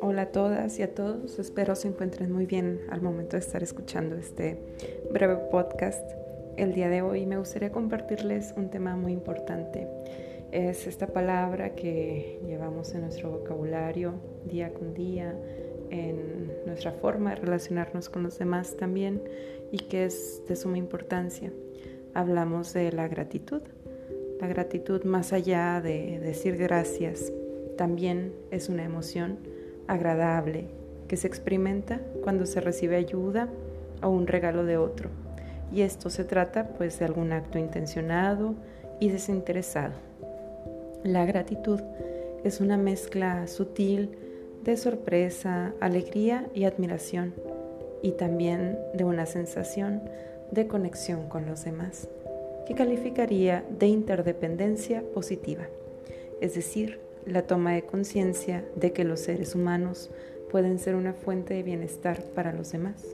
Hola a todas y a todos, espero se encuentren muy bien al momento de estar escuchando este breve podcast. El día de hoy me gustaría compartirles un tema muy importante. Es esta palabra que llevamos en nuestro vocabulario día con día, en nuestra forma de relacionarnos con los demás también y que es de suma importancia. Hablamos de la gratitud. La gratitud más allá de decir gracias, también es una emoción agradable que se experimenta cuando se recibe ayuda o un regalo de otro. Y esto se trata pues de algún acto intencionado y desinteresado. La gratitud es una mezcla sutil de sorpresa, alegría y admiración y también de una sensación de conexión con los demás que calificaría de interdependencia positiva, es decir, la toma de conciencia de que los seres humanos pueden ser una fuente de bienestar para los demás.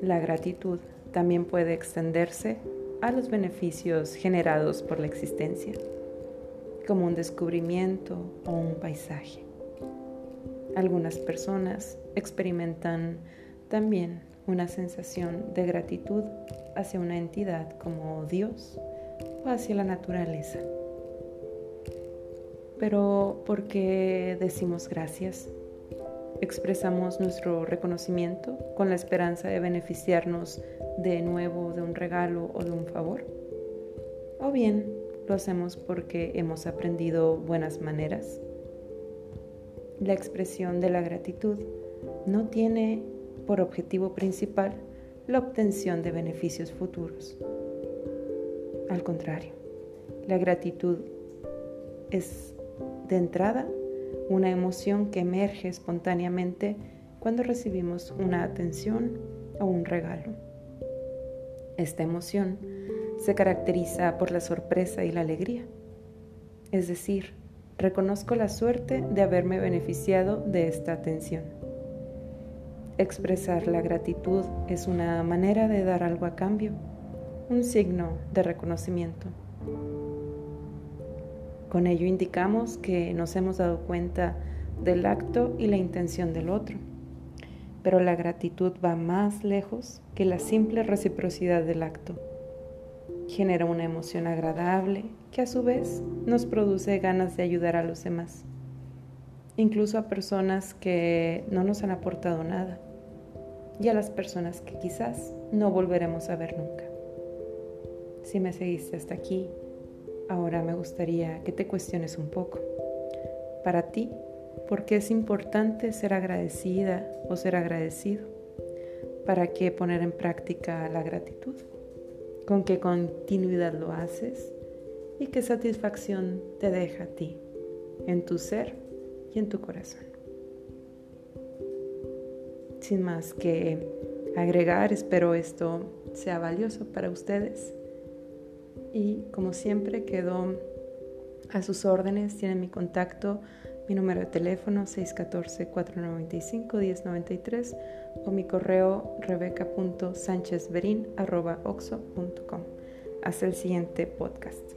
La gratitud también puede extenderse a los beneficios generados por la existencia, como un descubrimiento o un paisaje. Algunas personas experimentan también una sensación de gratitud hacia una entidad como Dios o hacia la naturaleza. Pero ¿por qué decimos gracias? Expresamos nuestro reconocimiento con la esperanza de beneficiarnos de nuevo de un regalo o de un favor. O bien lo hacemos porque hemos aprendido buenas maneras. La expresión de la gratitud no tiene por objetivo principal la obtención de beneficios futuros. Al contrario, la gratitud es de entrada, una emoción que emerge espontáneamente cuando recibimos una atención o un regalo. Esta emoción se caracteriza por la sorpresa y la alegría. Es decir, reconozco la suerte de haberme beneficiado de esta atención. Expresar la gratitud es una manera de dar algo a cambio, un signo de reconocimiento. Con ello indicamos que nos hemos dado cuenta del acto y la intención del otro. Pero la gratitud va más lejos que la simple reciprocidad del acto. Genera una emoción agradable que a su vez nos produce ganas de ayudar a los demás, incluso a personas que no nos han aportado nada y a las personas que quizás no volveremos a ver nunca. Si me seguiste hasta aquí, Ahora me gustaría que te cuestiones un poco. Para ti, ¿por qué es importante ser agradecida o ser agradecido? ¿Para qué poner en práctica la gratitud? ¿Con qué continuidad lo haces? ¿Y qué satisfacción te deja a ti, en tu ser y en tu corazón? Sin más que agregar, espero esto sea valioso para ustedes y como siempre quedo a sus órdenes, tienen mi contacto, mi número de teléfono 614-495-1093 o mi correo rebeca.sanchezverin.oxo.com. Hasta el siguiente podcast.